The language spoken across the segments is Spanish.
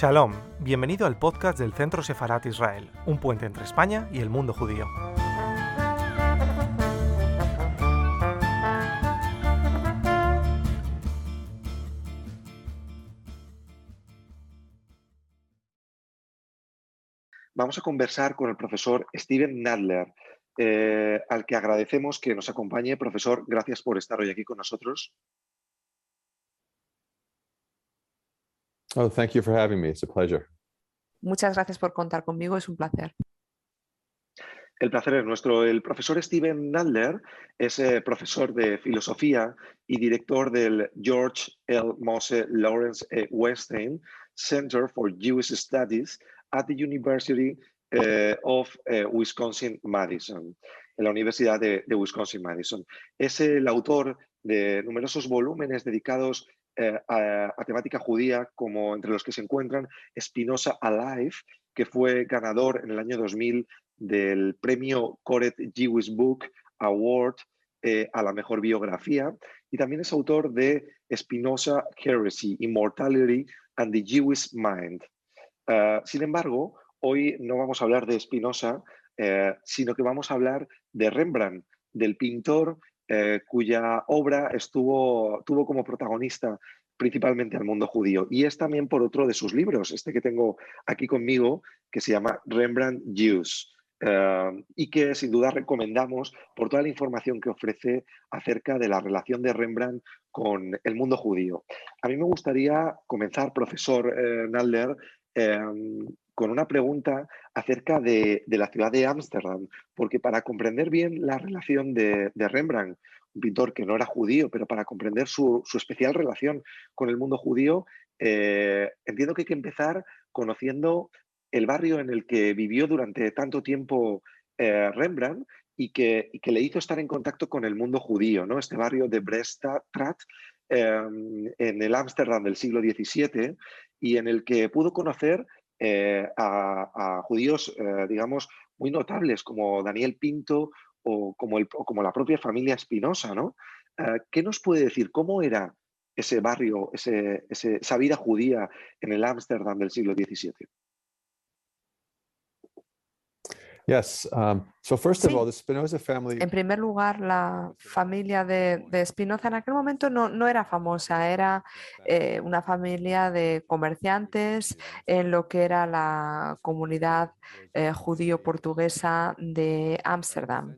Shalom, bienvenido al podcast del Centro Sefarat Israel, un puente entre España y el mundo judío. Vamos a conversar con el profesor Steven Nadler, eh, al que agradecemos que nos acompañe. Profesor, gracias por estar hoy aquí con nosotros. Oh, thank you for having me. It's a pleasure. Muchas gracias por contar conmigo, es un placer. El placer es nuestro. El profesor Steven Nadler es eh, profesor de filosofía y director del George L. Mose Lawrence E. Weinstein Center for Jewish Studies at the University eh, of eh, Wisconsin-Madison, en la Universidad de, de Wisconsin-Madison. Es el autor de numerosos volúmenes dedicados eh, a, temática judía, como entre los que se encuentran Spinoza Alive, que fue ganador en el año 2000 del premio Coret Jewish Book Award eh, a la mejor biografía, y también es autor de Spinoza Heresy, Immortality and the Jewish Mind. Uh, sin embargo, hoy no vamos a hablar de Spinoza, eh, sino que vamos a hablar de Rembrandt, del pintor eh, cuya obra estuvo, tuvo como protagonista principalmente al mundo judío. Y es también por otro de sus libros, este que tengo aquí conmigo, que se llama Rembrandt Jews. Uh, y que sin duda recomendamos por toda la información que ofrece acerca de la relación de Rembrandt con el mundo judío. A mí me gustaría comenzar, profesor eh, Nalder, eh, con una pregunta acerca de, la ciudad de Ámsterdam, porque para comprender bien la relación de, Rembrandt, un pintor que no era judío, pero para comprender su, especial relación con el mundo judío, eh, entiendo que hay que empezar conociendo el barrio en el que vivió durante tanto tiempo eh, Rembrandt y que, le hizo estar en contacto con el mundo judío, ¿no? Este barrio de Brestad, eh, en el Ámsterdam del siglo XVII, y en el que pudo conocer eh, a, judíos, eh, digamos, muy notables como Daniel Pinto o como, el, como la propia familia Espinosa, ¿no? Eh, ¿Qué nos puede decir? ¿Cómo era ese barrio, ese, esa vida judía en el Ámsterdam del siglo XVII? So first of Sí. all, the Spinoza family. En primer lugar, la familia de, de Spinoza en aquel momento no, no era famosa, era eh, una familia de comerciantes en lo que era la comunidad eh, judío-portuguesa de Ámsterdam.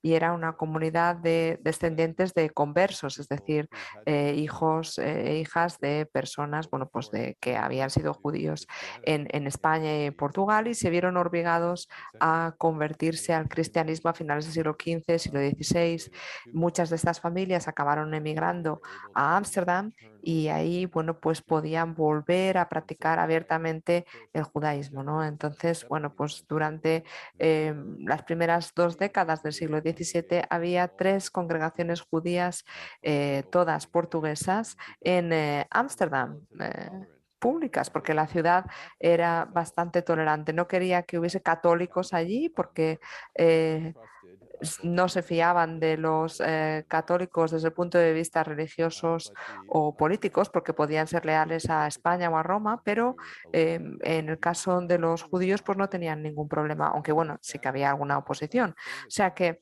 Y era una comunidad de descendientes de conversos, es decir, eh, hijos e hijas de personas bueno, pues de, que habían sido judíos en, en España y en Portugal y se vieron obligados a convertirse al cristianismo a finales del siglo XV, siglo XVI. Muchas de estas familias acabaron emigrando a Ámsterdam y ahí, bueno, pues podían volver a practicar abiertamente el judaísmo, ¿no? Entonces, bueno, pues durante eh, las primeras dos décadas del siglo XVII había tres congregaciones judías, eh, todas portuguesas, en eh, Ámsterdam públicas, porque la ciudad era bastante tolerante. No quería que hubiese católicos allí porque eh, no se fiaban de los eh, católicos desde el punto de vista religiosos o políticos, porque podían ser leales a España o a Roma, pero eh, en el caso de los judíos, pues no tenían ningún problema, aunque bueno, sí que había alguna oposición. O sea que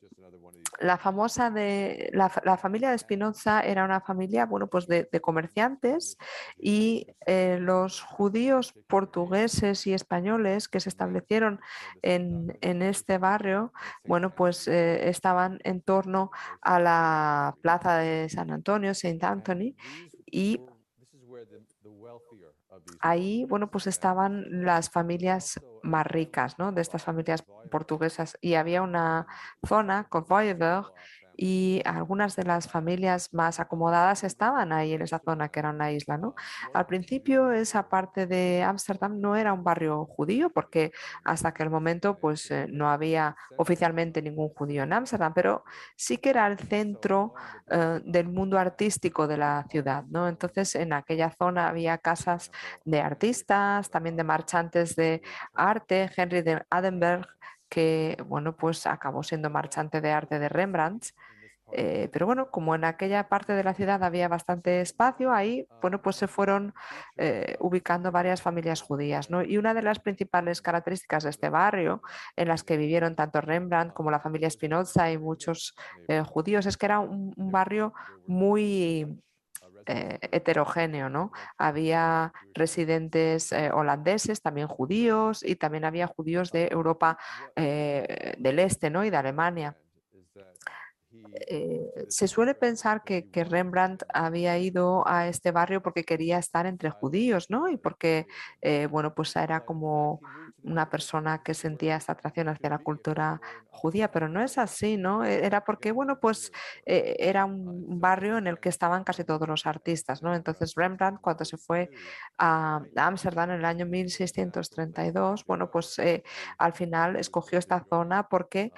la famosa de la, familia de Spinoza era una familia bueno pues de, de comerciantes y eh, los judíos portugueses y españoles que se establecieron en, en este barrio bueno pues eh, estaban en torno a la plaza de San Antonio Saint Anthony y ahí, bueno, pues estaban las familias más ricas, ¿no? De estas familias portuguesas y había una zona, Corvoiberg, y algunas de las familias más acomodadas estaban ahí en esa zona que era una isla, ¿no? Al principio esa parte de Ámsterdam no era un barrio judío porque hasta aquel momento pues eh, no había oficialmente ningún judío en Ámsterdam, pero sí que era el centro eh, del mundo artístico de la ciudad, ¿no? Entonces en aquella zona había casas de artistas, también de marchantes de arte, Henry de Adenberg que bueno, pues acabó siendo marchante de arte de Rembrandt Eh, pero bueno, como en aquella parte de la ciudad había bastante espacio, ahí, bueno, pues se fueron eh, ubicando varias familias judías, ¿no? Y una de las principales características de este barrio, en las que vivieron tanto Rembrandt como la familia Spinoza y muchos eh, judíos, es que era un, barrio muy heterogéneo, ¿no? Había residentes holandeses, también judíos, y también había judíos de Europa del Este, ¿no? Y de Alemania. Eh, se suele pensar que, Rembrandt había ido a este barrio porque quería estar entre judíos, ¿no? Y porque, eh, bueno, pues era como una persona que sentía esta atracción hacia la cultura judía, pero no es así, ¿no? E, era porque, bueno, pues eh, era un barrio en el que estaban casi todos los artistas, ¿no? Entonces Rembrandt, cuando se fue a Ámsterdam en el año 1632, bueno, pues al final escogió esta zona porque,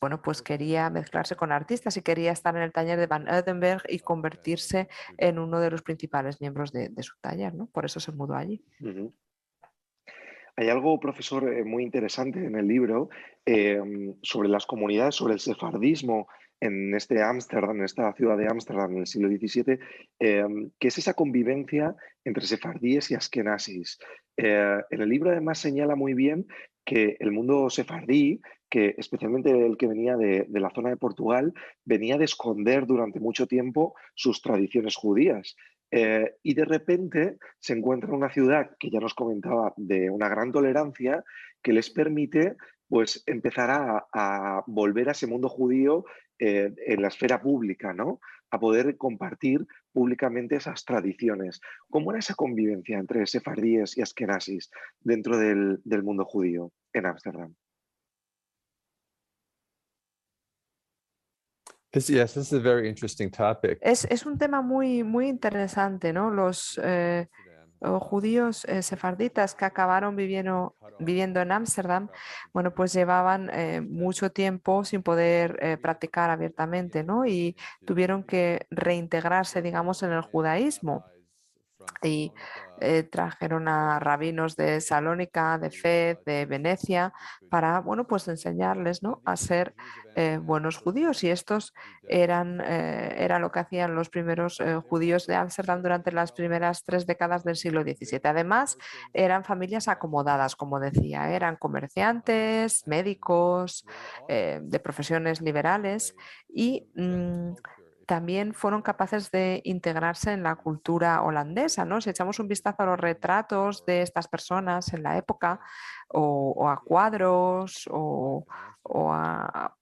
bueno, pues quería mezclarse con artistas y quería estar en el taller de Van Eudenberg y convertirse en uno de los principales miembros de, su taller, ¿no? Por eso se mudó allí. Hay algo, profesor, eh, muy interesante en el libro em, sobre las comunidades, sobre el sefardismo en este Ámsterdam, en esta ciudad de Ámsterdam en el siglo XVII, em, que es esa convivencia entre sefardíes y askenazis. Eh, en el libro además señala muy bien que el mundo sefardí que especialmente el que venía de, la zona de Portugal, venía de esconder durante mucho tiempo sus tradiciones judías. Eh, y de repente se encuentra en una ciudad que ya nos comentaba de una gran tolerancia que les permite pues empezar a, volver a ese mundo judío eh, en la esfera pública, ¿no? A poder compartir públicamente esas tradiciones. ¿Cómo era esa convivencia entre sefardíes y askenazis dentro del, del mundo judío en Ámsterdam? Es, un tema muy, muy interesante, ¿no? Los eh, judíos eh, sefarditas que acabaron viviendo, viviendo en Ámsterdam, bueno, pues llevaban eh, mucho tiempo sin poder practicar abiertamente, ¿no? Y tuvieron que reintegrarse, digamos, en el judaísmo. Y eh, trajeron a rabinos de Salónica, de Fez, de Venecia, para, bueno, pues enseñarles, ¿no? A ser eh, buenos judíos. Y estos eran, eh, era lo que hacían los primeros judíos de Ámsterdam durante las primeras tres décadas del siglo XVII. Además, eran familias acomodadas, como decía, eran comerciantes, médicos, de profesiones liberales y mm, también fueron capaces de integrarse en la cultura holandesa. ¿no? Si echamos un vistazo a los retratos de estas personas en la época, o, a cuadros, o, a,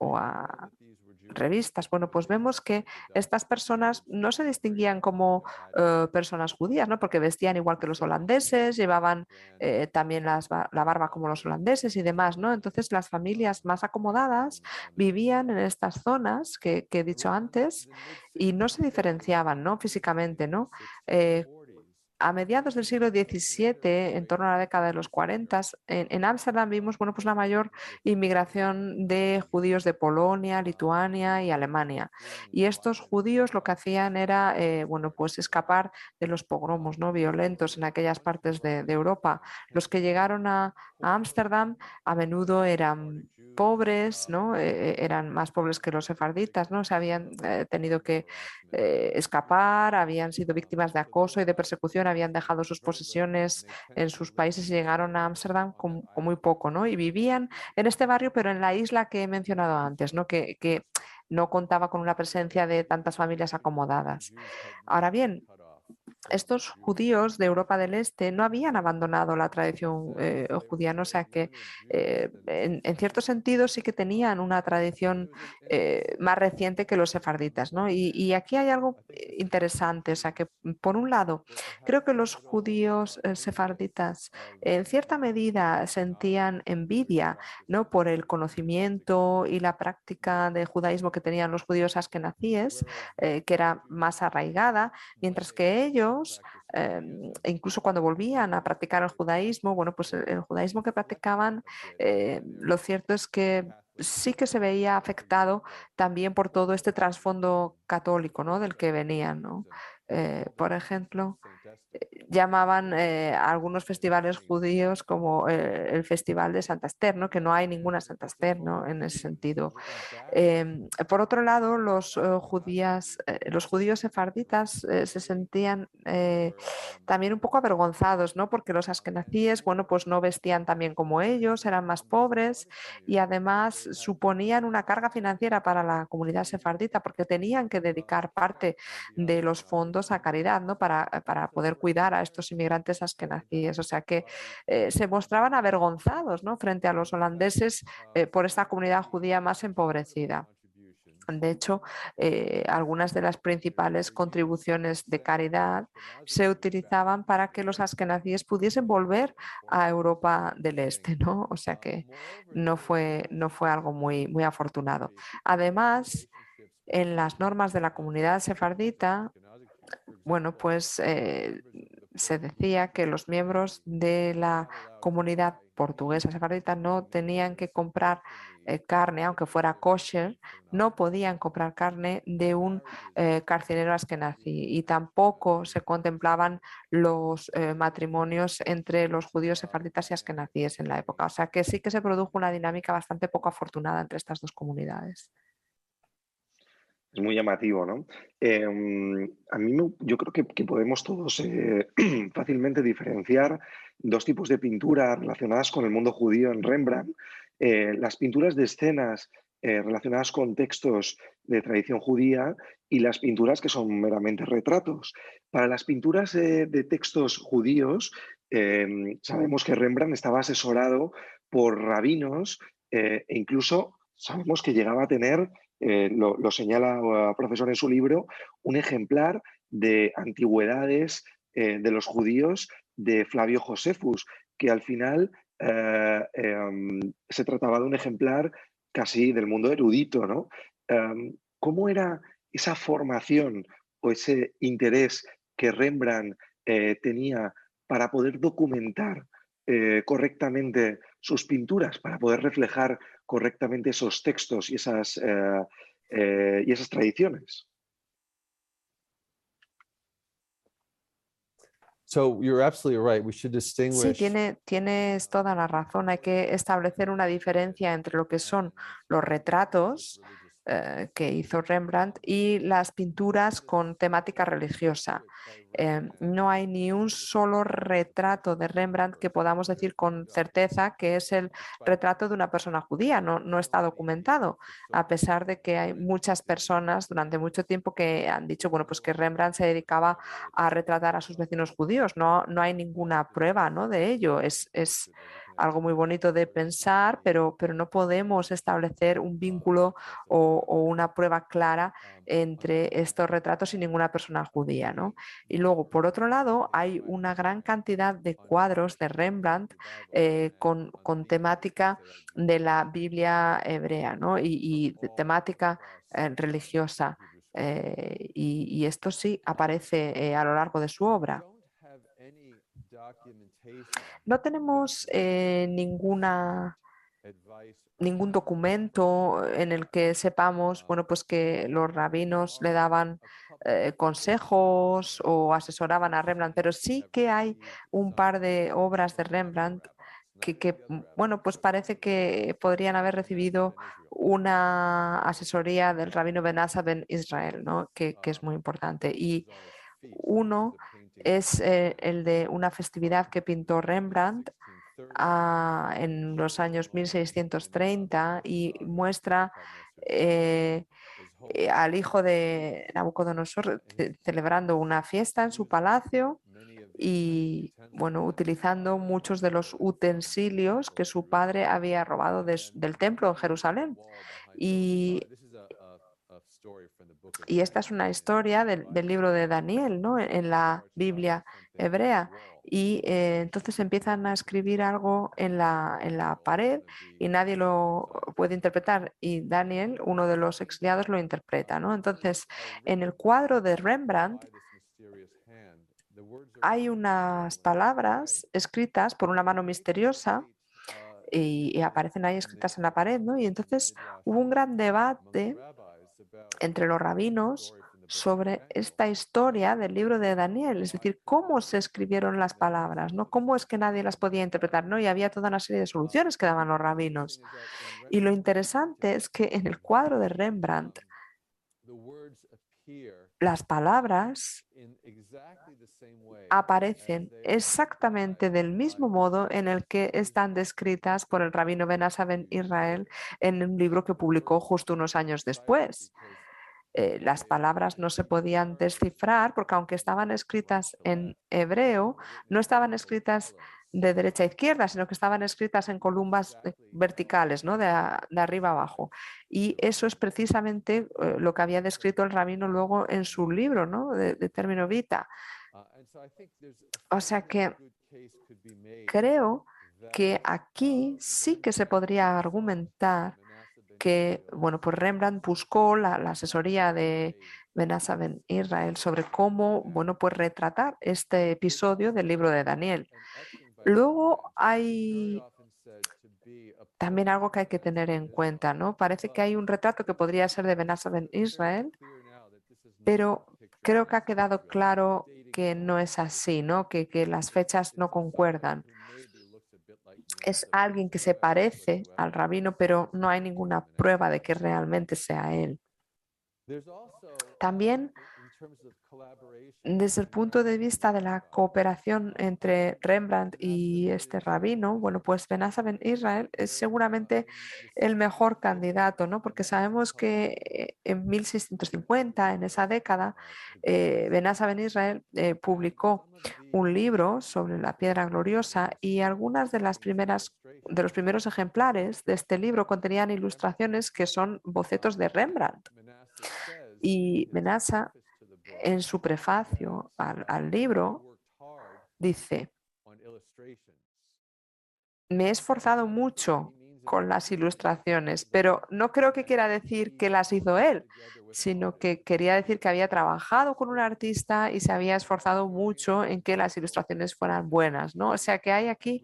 revistas, bueno, pues vemos que estas personas no se distinguían como eh, personas judías, ¿no? Porque vestían igual que los holandeses, llevaban eh, también la barba como los holandeses y demás, ¿no? Entonces las familias más acomodadas vivían en estas zonas que, he dicho antes y no se diferenciaban, ¿no? Físicamente, ¿no? Eh, a mediados del siglo XVII, en torno a la década de los 40, en Ámsterdam vimos bueno, pues la mayor inmigración de judíos de Polonia, Lituania y Alemania. Y estos judíos lo que hacían era eh, bueno, pues escapar de los pogromos ¿no? violentos en aquellas partes de, Europa. Los que llegaron a Ámsterdam a menudo eran pobres, ¿no? Eh, eh, eran más pobres que los sefarditas, ¿no? se habían tenido que escapar, habían sido víctimas de acoso y de persecución habían dejado sus posesiones en sus países y llegaron a Ámsterdam con, muy poco, ¿no? Y vivían en este barrio, pero en la isla que he mencionado antes, ¿no? Que, que no contaba con una presencia de tantas familias acomodadas. Ahora bien, estos judíos de Europa del Este no habían abandonado la tradición eh, judía, o sea que eh, en, cierto sentido sí que tenían una tradición eh, más reciente que los sefarditas. ¿no? Y, aquí hay algo interesante, o sea que por un lado creo que los judíos sefarditas en cierta medida sentían envidia ¿no? por el conocimiento y la práctica de judaísmo que tenían los judíos askenazíes, que era más arraigada, mientras que ellos Em, e incluso cuando volvían a practicar el judaísmo, bueno, pues el, judaísmo que practicaban, eh, lo cierto es que sí que se veía afectado también por todo este trasfondo católico ¿no? del que venían. ¿no? Eh, por ejemplo, llamaban eh, algunos festivales judíos como eh, el Festival de Santa Esther, ¿no? que no hay ninguna Santa Esther ¿no? en ese sentido. Em, por otro lado, los, eh, judías, los judíos sefarditas se sentían también un poco avergonzados, ¿no? porque los askenazíes bueno, pues no vestían tan bien como ellos, eran más pobres y además suponían una carga financiera para la comunidad sefardita porque tenían que dedicar parte de los fondos a caridad ¿no? para, para poder cuidar a estos inmigrantes askenazíes. O sea que eh, se mostraban avergonzados ¿no? frente a los holandeses eh, por esta comunidad judía más empobrecida. De hecho, eh, algunas de las principales contribuciones de caridad se utilizaban para que los askenazíes pudiesen volver a Europa del Este, ¿no? O sea que no fue, no fue algo muy, muy afortunado. Además, en las normas de la comunidad sefardita, bueno, pues se decía que los miembros de la comunidad portuguesa sefardita no tenían que comprar eh, carne, aunque fuera kosher, no podían comprar carne de un eh, carcinero askenazi y tampoco se contemplaban los eh, matrimonios entre los judíos sefarditas y askenazíes en la época. O sea que sí que se produjo una dinámica bastante poco afortunada entre estas dos comunidades es muy llamativo, ¿no? Em, a mí yo creo que, podemos todos eh, fácilmente diferenciar dos tipos de pintura relacionadas con el mundo judío en Rembrandt. Eh, las pinturas de escenas eh, relacionadas con textos de tradición judía y las pinturas que son meramente retratos. Para las pinturas de textos judíos, em, sabemos que Rembrandt estaba asesorado por rabinos e incluso sabemos que llegaba a tener eh, lo, señala el profesor en su libro, un ejemplar de antigüedades eh, de los judíos de Flavio Josefus, que al final eh, em, se trataba de un ejemplar casi del mundo erudito. ¿no? Em, ¿Cómo era esa formación o ese interés que Rembrandt tenía para poder documentar correctamente sus pinturas, para poder reflejar correctamente esos textos y esas, eh, eh, y esas tradiciones. Sí, tiene, tienes toda la razón. Hay que establecer una diferencia entre lo que son los retratos eh, que hizo Rembrandt y las pinturas con temática religiosa. Eh, no hay ni un solo retrato de Rembrandt que podamos decir con certeza que es el retrato de una persona judía. No, no está documentado, a pesar de que hay muchas personas durante mucho tiempo que han dicho bueno, pues que Rembrandt se dedicaba a retratar a sus vecinos judíos. No, no hay ninguna prueba ¿no? de ello. Es, es algo muy bonito de pensar, pero, pero no podemos establecer un vínculo o, una prueba clara entre estos retratos y ninguna persona judía. ¿no? Y luego, por otro lado, hay una gran cantidad de cuadros de Rembrandt eh, con, temática de la Biblia hebrea ¿no? y, temática eh, religiosa. Eh, y, esto sí aparece a lo largo de su obra. No tenemos eh, ninguna ningún documento en el que sepamos, bueno, pues que los rabinos le daban eh, consejos o asesoraban a Rembrandt, pero sí que hay un par de obras de Rembrandt que, mm, bueno, pues parece que podrían haber recibido una asesoría del rabino Benasa Ben Israel, ¿no? que, que es muy importante. Y uno es eh, el de una festividad que pintó Rembrandt ah, en los años 1630 y muestra eh, eh, al hijo de Nabucodonosor celebrando una fiesta en su palacio y bueno, utilizando muchos de los utensilios que su padre había robado del templo en Jerusalén. Y y esta es una historia del, libro de Daniel, ¿no? En la Biblia hebrea. Y eh, entonces empiezan a escribir algo en la, en la pared y nadie lo puede interpretar. Y Daniel, uno de los exiliados, lo interpreta. ¿no? Entonces, en el cuadro de Rembrandt hay unas palabras escritas por una mano misteriosa y, y, aparecen ahí escritas en la pared, ¿no? Y entonces hubo un gran debate entre los rabinos sobre esta historia del libro de Daniel, es decir, cómo se escribieron las palabras, ¿no? Cómo es que nadie las podía interpretar, ¿no? Y había toda una serie de soluciones que daban los rabinos. Y lo interesante es que en el cuadro de Rembrandt, las palabras aparecen exactamente del mismo modo en el que están descritas por el rabino Ben Ben Israel en un libro que publicó justo unos años después. Eh, las palabras no se podían descifrar porque aunque estaban escritas en hebreo, no estaban escritas de derecha a izquierda, sino que estaban escritas en columnas eh, verticales, ¿no? de, arriba a abajo. Y eso es precisamente eh, lo que había descrito el rabino luego en su libro ¿no? de, de término vita. O sea que creo que aquí sí que se podría argumentar que, bueno, pues Rembrandt buscó la, asesoría de Benassa Ben Israel sobre cómo, bueno, pues retratar este episodio del libro de Daniel. Luego hay también algo que hay que tener en cuenta, ¿no? Parece que hay un retrato que podría ser de Benassa Ben Israel, pero creo que ha quedado claro que no es así, ¿no? Que, que las fechas no concuerdan. Es alguien que se parece al rabino, pero no hay ninguna prueba de que realmente sea él. También desde el punto de vista de la cooperación entre Rembrandt y este rabino, bueno, pues Benassa Ben Israel es seguramente el mejor candidato, ¿no? Porque sabemos que eh, en 1650, en esa década, eh, Ben Israel eh, publicó un libro sobre la piedra gloriosa y algunas de las primeras de los primeros ejemplares de este libro contenían ilustraciones que son bocetos de Rembrandt. Y Benassa en su prefacio al, libro, dice, me he esforzado mucho con las ilustraciones, pero no creo que quiera decir que las hizo él, sino que quería decir que había trabajado con un artista y se había esforzado mucho en que las ilustraciones fueran buenas, ¿no? O sea que hay aquí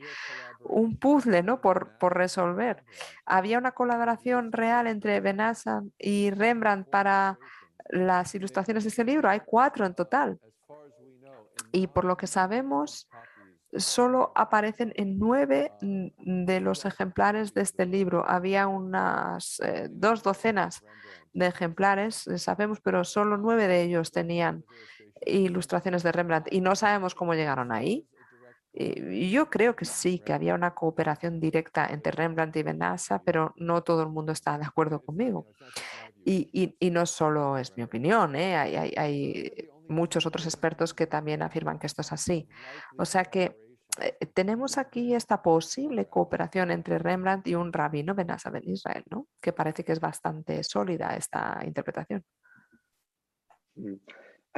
un puzzle, ¿no? Por, por resolver. Había una colaboración real entre Benassa y Rembrandt para las ilustraciones de este libro. Hay cuatro en total. Y por lo que sabemos, solo aparecen en nueve de los ejemplares de este libro. Había unas eh, dos docenas de ejemplares, sabemos, pero solo nueve de ellos tenían ilustraciones de Rembrandt y no sabemos cómo llegaron ahí. Y yo creo que sí, que había una cooperación directa entre Rembrandt y Benassa, pero no todo el mundo está de acuerdo conmigo. Y, no solo es mi opinión, ¿eh? hay, muchos otros expertos que también afirman que esto es así. O sea que eh, tenemos aquí esta posible cooperación entre Rembrandt y un rabino Benassa Ben Israel, ¿no? que parece que es bastante sólida esta interpretación. Mm.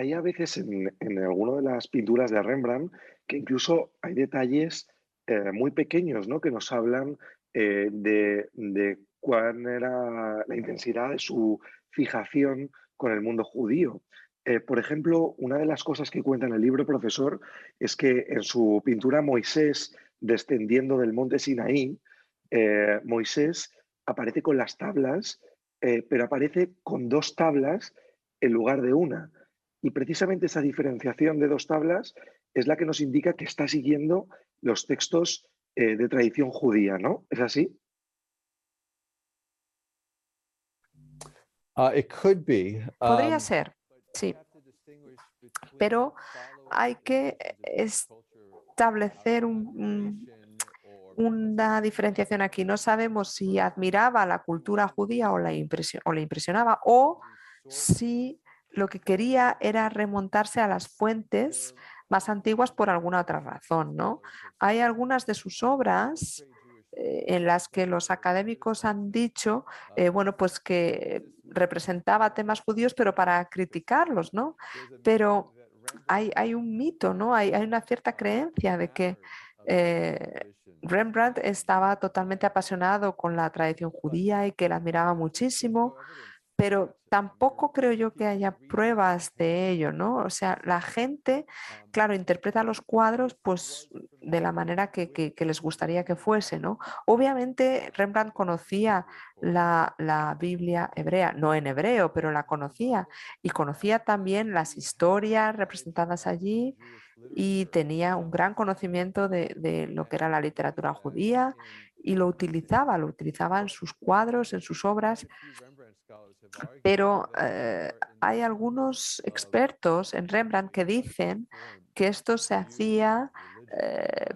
Hay a veces en, alguna de las pinturas de Rembrandt que incluso hay detalles eh, muy pequeños ¿no? que nos hablan de, de cuál era la intensidad de su fijación con el mundo judío. Eh, por ejemplo, una de las cosas que cuenta en el libro profesor es que en su pintura Moisés descendiendo del monte Sinaí, eh, Moisés aparece con las tablas, eh, pero aparece con dos tablas en lugar de una. Y precisamente esa diferenciación de dos tablas es la que nos indica que está siguiendo los textos de tradición judía, ¿no? ¿Es así? Uh, Podría um, ser, sí. Pero hay que establecer una diferenciación aquí. No sabemos si admiraba la cultura judía o, la o le impresionaba o si lo que quería era remontarse a las fuentes más antiguas por alguna otra razón. ¿no? Hay algunas de sus obras eh, en las que los académicos han dicho, eh, bueno, pues que representaba temas judíos, pero para criticarlos, ¿no? Pero hay, hay un mito, ¿no? Hay, hay, una cierta creencia de que eh, Rembrandt estaba totalmente apasionado con la tradición judía y que la admiraba muchísimo, pero tampoco creo yo que haya pruebas de ello, ¿no? O sea, la gente, claro, interpreta los cuadros pues de la manera que, que, les gustaría que fuese, ¿no? Obviamente Rembrandt conocía la, la, Biblia hebrea, no en hebreo, pero la conocía y conocía también las historias representadas allí y tenía un gran conocimiento de, de lo que era la literatura judía y lo utilizaba, lo utilizaba en sus cuadros, en sus obras pero eh, hay algunos expertos en Rembrandt que dicen que esto se hacía eh,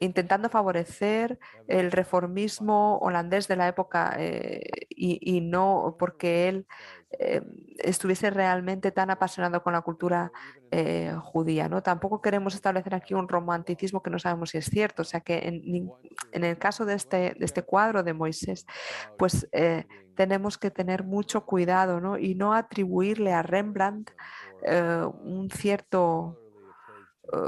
intentando favorecer el reformismo holandés de la época eh, y, no porque él estuviese realmente tan apasionado con la cultura judía. ¿no? Tampoco queremos establecer aquí un romanticismo que no sabemos si es cierto. O sea que en, el caso de este, este cuadro de Moisés, pues tenemos que tener mucho cuidado ¿no? y no atribuirle a Rembrandt eh, un cierto eh,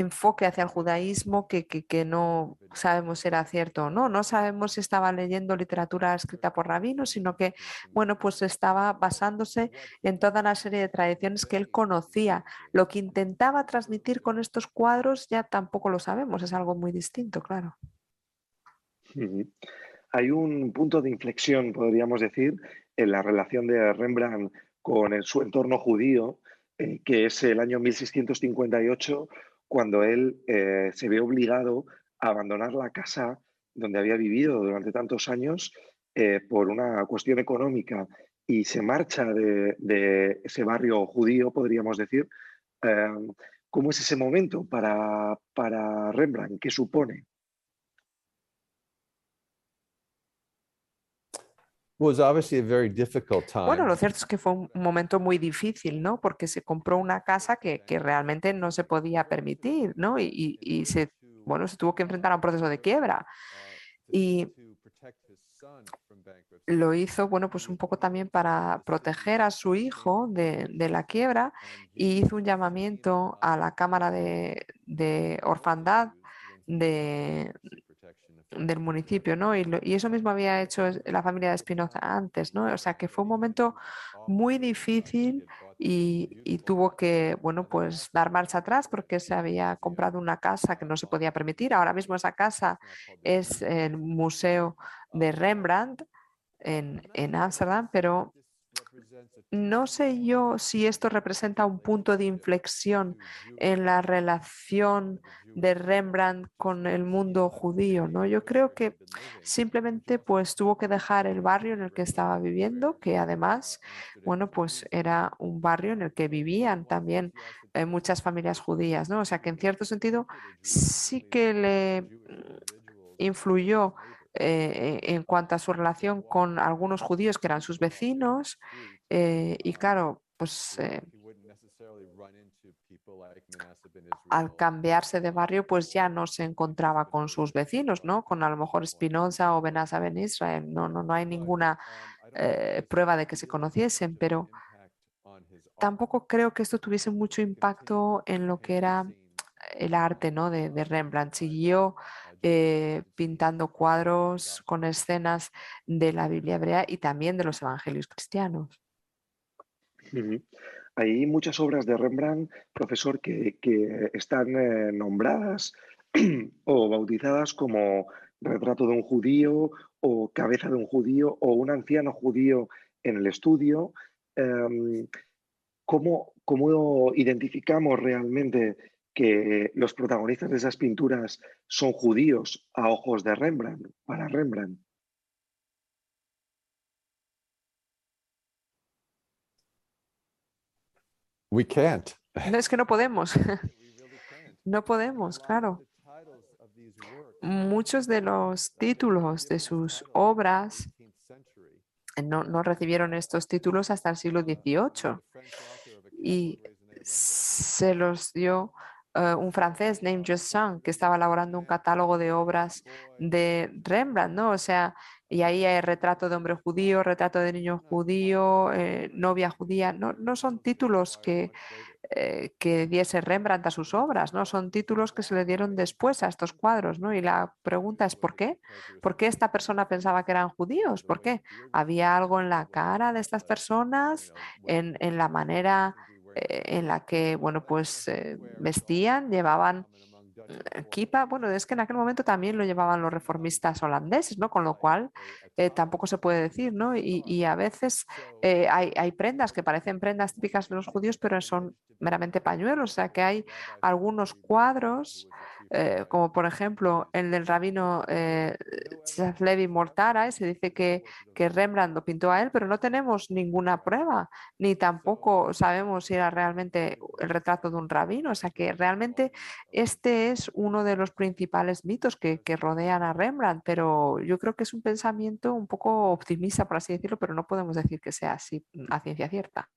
enfoque hacia el judaísmo que, que, no sabemos si era cierto o no. No sabemos si estaba leyendo literatura escrita por rabinos, sino que, bueno, pues estaba basándose en toda una serie de tradiciones que él conocía. Lo que intentaba transmitir con estos cuadros ya tampoco lo sabemos, es algo muy distinto, claro hay un punto de inflexión, podríamos decir, en la relación de Rembrandt con su entorno judío, eh, que es el año 1658, cuando él eh, se ve obligado a abandonar la casa donde había vivido durante tantos años eh, por una cuestión económica y se marcha de, ese barrio judío, podríamos decir. ¿Cómo es ese momento para, para Rembrandt? ¿Qué supone? Bueno, lo cierto es que fue un momento muy difícil, ¿no? Porque se compró una casa que, que realmente no se podía permitir, ¿no? Y, y, se, bueno, se tuvo que enfrentar a un proceso de quiebra. Y lo hizo, bueno, pues un poco también para proteger a su hijo de, de la quiebra y hizo un llamamiento a la Cámara de, de Orfandad de, del municipio, ¿no? Y, eso mismo había hecho la familia de Espinoza antes, ¿no? O sea que fue un momento muy difícil y, tuvo que, bueno, pues dar marcha atrás porque se había comprado una casa que no se podía permitir. Ahora mismo esa casa es el Museo de Rembrandt en Ámsterdam, pero no sé yo si esto representa un punto de inflexión en la relación de Rembrandt con el mundo judío, ¿no? Yo creo que simplemente pues tuvo que dejar el barrio en el que estaba viviendo, que además, bueno, pues era un barrio en el que vivían también eh, muchas familias judías, ¿no? O sea que en cierto sentido sí que le influyó eh, en cuanto a su relación con algunos judíos que eran sus vecinos eh, y claro, pues eh, al cambiarse de barrio, pues ya no se encontraba con sus vecinos, ¿no? Con a lo mejor Spinoza o Benassa Ben Israel. No, no, no hay ninguna eh, prueba de que se conociesen, pero tampoco creo que esto tuviese mucho impacto en lo que era el arte ¿no? de, de Rembrandt. Siguió pintando cuadros con escenas de la Biblia hebrea y también de los evangelios cristianos. Hay muchas obras de Rembrandt, profesor, que, están eh, nombradas o bautizadas como retrato de un judío o cabeza de un judío o un anciano judío en el estudio. Em, ¿cómo, ¿Cómo identificamos realmente que los protagonistas de esas pinturas son judíos a ojos de Rembrandt, para Rembrandt? We can't. No, es que no podemos. no podemos, claro. Muchos de los títulos de sus obras no, no recibieron estos títulos hasta el siglo XVIII y se los dio eh, un francés, named Justin, que estaba elaborando un catálogo de obras de Rembrandt, ¿no? O sea, y ahí hay retrato de hombre judío, retrato de niño judío, eh, novia judía. No, no son títulos que, eh, que diese Rembrandt a sus obras, ¿no? Son títulos que se le dieron después a estos cuadros, ¿no? Y la pregunta es ¿por qué? ¿Por qué esta persona pensaba que eran judíos? ¿Por qué? ¿Había algo en la cara de estas personas, en, en la manera en la que, bueno, pues vestían, llevaban Kipa, bueno, es que en aquel momento también lo llevaban los reformistas holandeses, ¿no? Con lo cual eh, tampoco se puede decir, ¿no? Y, a veces eh, hay, hay, prendas que parecen prendas típicas de los judíos, pero son meramente pañuelos, o sea que hay algunos cuadros eh, como por ejemplo el del rabino eh, Levi Mortara, se dice que, que, Rembrandt lo pintó a él, pero no tenemos ninguna prueba, ni tampoco sabemos si era realmente el retrato de un rabino. O sea que realmente este es uno de los principales mitos que, que rodean a Rembrandt, pero yo creo que es un pensamiento un poco optimista, por así decirlo, pero no podemos decir que sea así a ciencia cierta.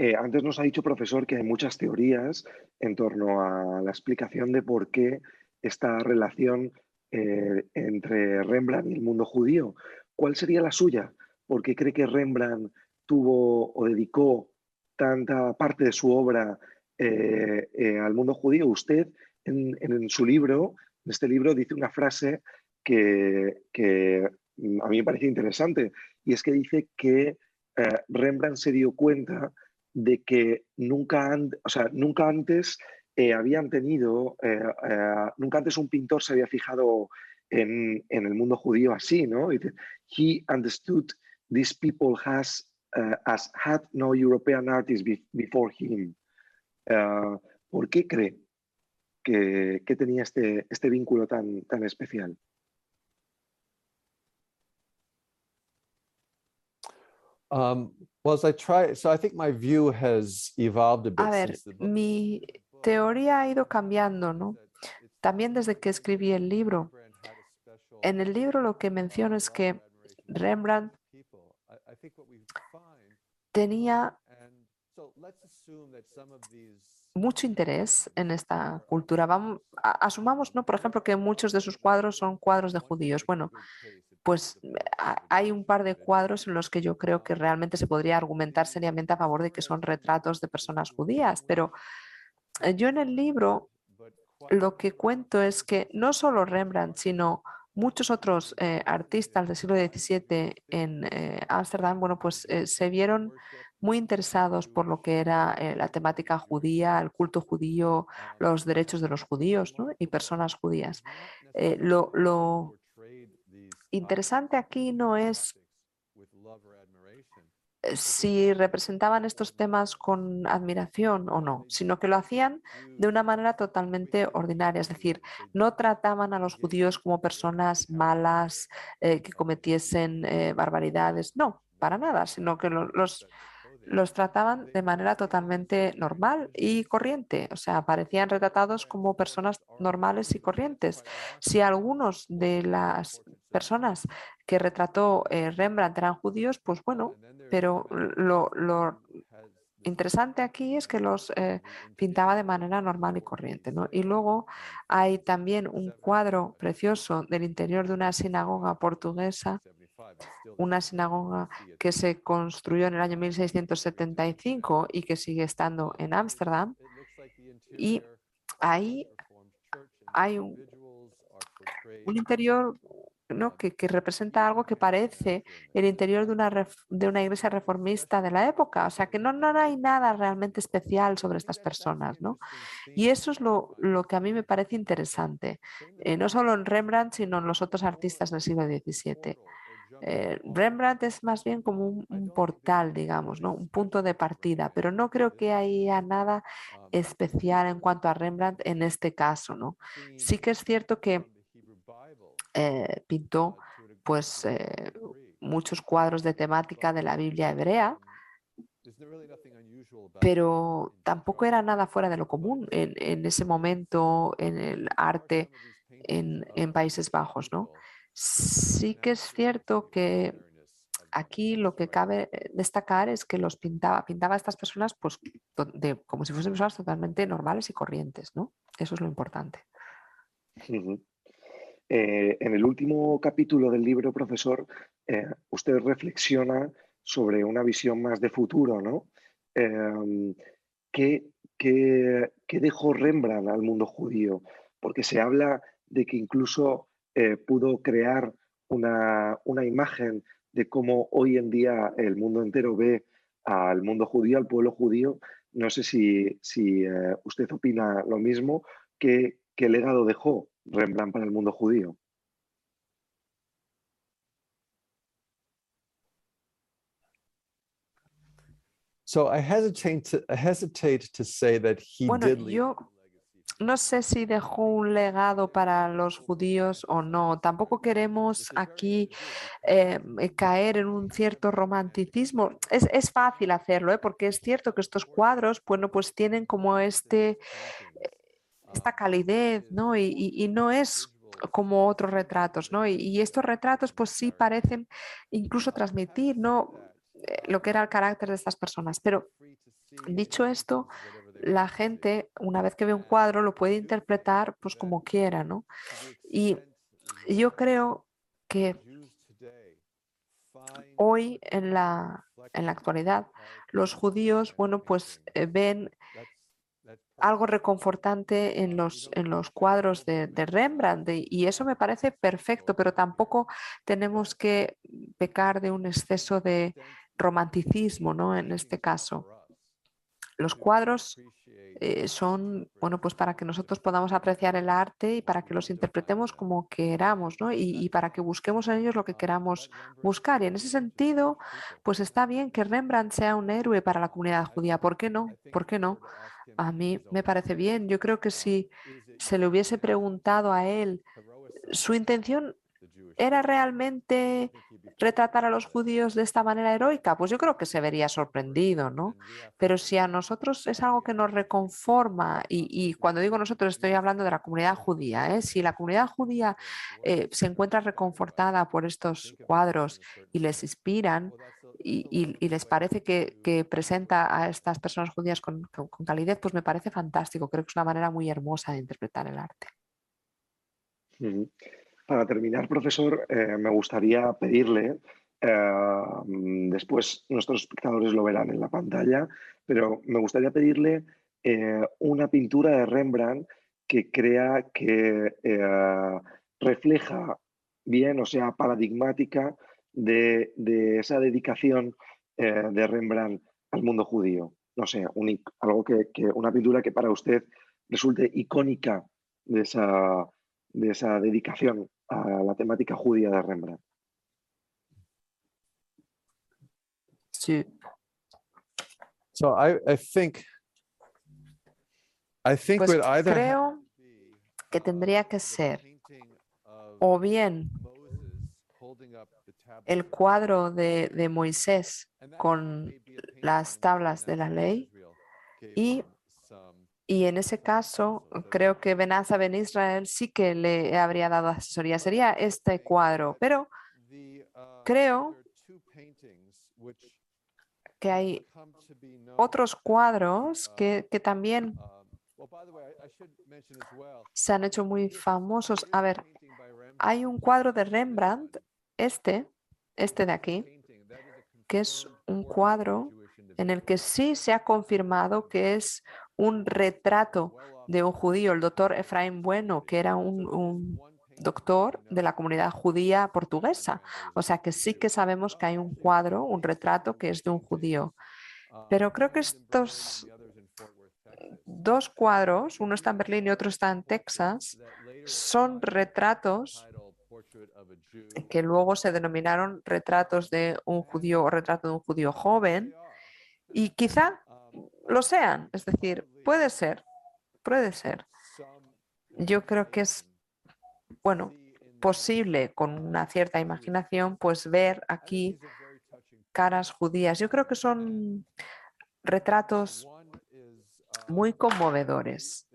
Eh, antes nos ha dicho, profesor, que hay muchas teorías en torno a la explicación de por qué esta relación eh, entre Rembrandt y el mundo judío. ¿Cuál sería la suya? ¿Por qué cree que Rembrandt tuvo o dedicó tanta parte de su obra eh, al mundo judío? Usted en, su libro, en este libro, dice una frase que, que a mí me parece interesante y es que dice que Rembrandt se dio cuenta de que nunca, o sea, nunca antes eh, habían tenido, eh, eh, nunca antes un pintor se había fijado en, en, el mundo judío así, ¿no? He understood these people has, as had no European artist before him. ¿Por qué cree que, que, tenía este, este vínculo tan, tan especial? Um, well, as I try, so I think my view has evolved a bit. A ver, mi teoría ha ido cambiando, ¿no? También desde que escribí el libro. En el libro lo que menciono es que Rembrandt tenía mucho interés en esta cultura. Vamos, asumamos, ¿no? por ejemplo, que muchos de sus cuadros son cuadros de judíos. Bueno, pues hay un par de cuadros en los que yo creo que realmente se podría argumentar seriamente a favor de que son retratos de personas judías, pero eh, yo en el libro lo que cuento es que no solo Rembrandt, sino muchos otros eh, artistas del siglo XVII en eh, Ámsterdam, bueno, pues se vieron muy interesados por lo que era la temática judía, el culto judío, los derechos de los judíos y personas judías. lo, interesante aquí no es si representaban estos temas con admiración o no, sino que lo hacían de una manera totalmente ordinaria, es decir, no trataban a los judíos como personas malas eh, que cometiesen eh, barbaridades, no, para nada, sino que los los trataban de manera totalmente normal y corriente, o sea, parecían retratados como personas normales y corrientes. Si algunos de las personas que retrató eh, Rembrandt eran judíos, pues bueno, pero lo, interesante aquí es que los eh, pintaba de manera normal y corriente. Y luego hay también un cuadro precioso del interior de una sinagoga portuguesa una sinagoga que se construyó en el año 1675 y que sigue estando en Ámsterdam. Y ahí hay un, interior ¿no? que, representa algo que parece el interior de una, de una iglesia reformista de la época. O sea que no, no hay nada realmente especial sobre estas personas. ¿no? Y eso es lo, lo que a mí me parece interesante, eh, no solo en Rembrandt, sino en los otros artistas del siglo XVII. Eh, Rembrandt es más bien como un, portal, digamos, ¿no? un punto de partida, pero no creo que haya nada especial en cuanto a Rembrandt en este caso. ¿no? Sí que es cierto que eh, pintó pues, eh, muchos cuadros de temática de la Biblia hebrea, pero tampoco era nada fuera de lo común en, ese momento en el arte en, en Países Bajos. ¿no? Sí que es cierto que aquí lo que cabe eh, destacar es que los pintaba, pintaba a estas personas pues, como si fuesen personas totalmente normales y corrientes, ¿no? Eso es lo importante. Eh, en el último capítulo del libro, profesor, eh, usted reflexiona sobre una visión más de futuro, ¿no? Em, ¿qué, dejó Rembrandt al mundo judío? Porque se habla de que incluso pudo crear una, una imagen de cómo hoy en día el mundo entero ve al mundo judío, al pueblo judío. No sé si, si eh, usted opina lo mismo. ¿Qué, ¿Qué legado dejó Rembrandt para el mundo judío? So I hesitate to, say that he bueno, yo no sé si dejó un legado para los judíos o no. Tampoco queremos aquí eh, eh, caer en un cierto romanticismo. Es, fácil hacerlo, ¿eh? porque es cierto que estos cuadros, bueno, pues tienen como este, esta calidez, ¿no? Y, no es como otros retratos, ¿no? Y, estos retratos, pues sí parecen incluso transmitir, ¿no? Lo que era el carácter de estas personas. Pero dicho esto, la gente, una vez que ve un cuadro, lo puede interpretar pues como quiera, ¿no? Y yo creo que hoy en la, en la actualidad los judíos, bueno, pues eh, ven algo reconfortante en los, en los cuadros de, Rembrandt y eso me parece perfecto, pero tampoco tenemos que pecar de un exceso de romanticismo, ¿no? En este caso. Los cuadros eh, son, bueno, pues para que nosotros podamos apreciar el arte y para que los interpretemos como queramos, ¿no? Y, para que busquemos en ellos lo que queramos buscar. Y en ese sentido, pues está bien que Rembrandt sea un héroe para la comunidad judía. ¿Por qué no? ¿Por qué no? A mí me parece bien. Yo creo que si se le hubiese preguntado a él, su intención ¿Era realmente retratar a los judíos de esta manera heroica? Pues yo creo que se vería sorprendido, ¿no? Pero si a nosotros es algo que nos reconforma, y, cuando digo nosotros estoy hablando de la comunidad judía, ¿eh? si la comunidad judía eh, se encuentra reconfortada por estos cuadros y les inspiran, y, les parece que, presenta a estas personas judías con, calidez, pues me parece fantástico. Creo que es una manera muy hermosa de interpretar el arte. Para terminar, profesor, eh, me gustaría pedirle, eh, después nuestros espectadores lo verán en la pantalla, pero me gustaría pedirle eh, una pintura de Rembrandt que crea que refleja bien, o sea, paradigmática de, esa dedicación de Rembrandt al mundo judío. No sé, algo que, una pintura que para usted resulte icónica de esa, de esa dedicación a la temática judía de Rembrandt. Sí. So I, I think, I think pues creo que tendría que ser o bien el cuadro de, de Moisés con las tablas de la ley y y en ese caso, creo que Benaza Ben Israel sí que le habría dado asesoría. Sería este cuadro, pero creo que hay otros cuadros que, que también se han hecho muy famosos. A ver, hay un cuadro de Rembrandt, este, este de aquí, que es un cuadro en el que sí se ha confirmado que es un retrato de un judío, el doctor Efraín Bueno, que era un, doctor de la comunidad judía portuguesa. O sea que sí que sabemos que hay un cuadro, un retrato que es de un judío. Pero creo que estos dos cuadros, uno está en Berlín y otro está en Texas, son retratos que luego se denominaron retratos de un judío o retrato de un judío joven. Y quizá lo sean. Es decir, puede ser, puede ser. Yo creo que es, bueno, posible con una cierta imaginación, pues ver aquí caras judías. Yo creo que son retratos muy conmovedores.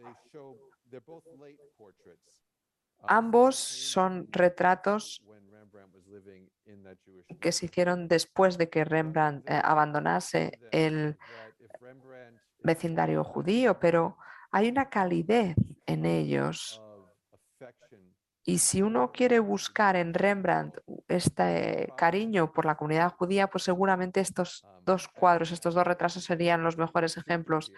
Ambos son retratos que se hicieron después de que Rembrandt eh, abandonase el vecindario judío, pero hay una calidez en ellos. Y si uno quiere buscar en Rembrandt este cariño por la comunidad judía, pues seguramente estos dos cuadros, estos dos retrasos serían los mejores ejemplos.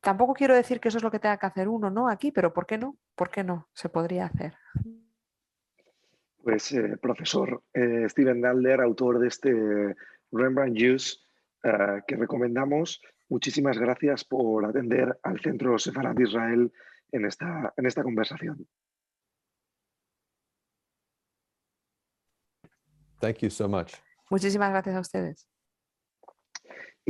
Tampoco quiero decir que eso es lo que tenga que hacer uno, ¿no? Aquí, pero ¿por qué no? ¿Por qué no? Se podría hacer. Pues, eh, profesor eh, Steven Nalder, autor de este Rembrandt Use, eh, que recomendamos, muchísimas gracias por atender al Centro Sefarad de Israel en esta, en esta conversación. Thank you so much. Muchísimas gracias a ustedes.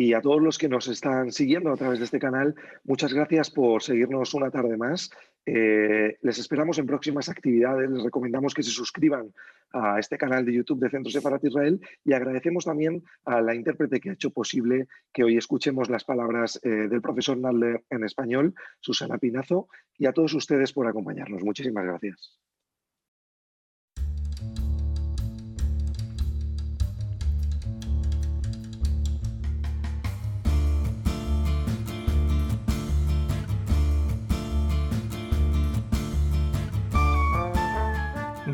Y a todos los que nos están siguiendo a través de este canal, muchas gracias por seguirnos una tarde más. Eh, les esperamos en próximas actividades. Les recomendamos que se suscriban a este canal de YouTube de Centro Sefarat Israel y agradecemos también a la intérprete que ha hecho posible que hoy escuchemos las palabras eh, del profesor Nalder en español, Susana Pinazo, y a todos ustedes por acompañarnos. Muchísimas gracias.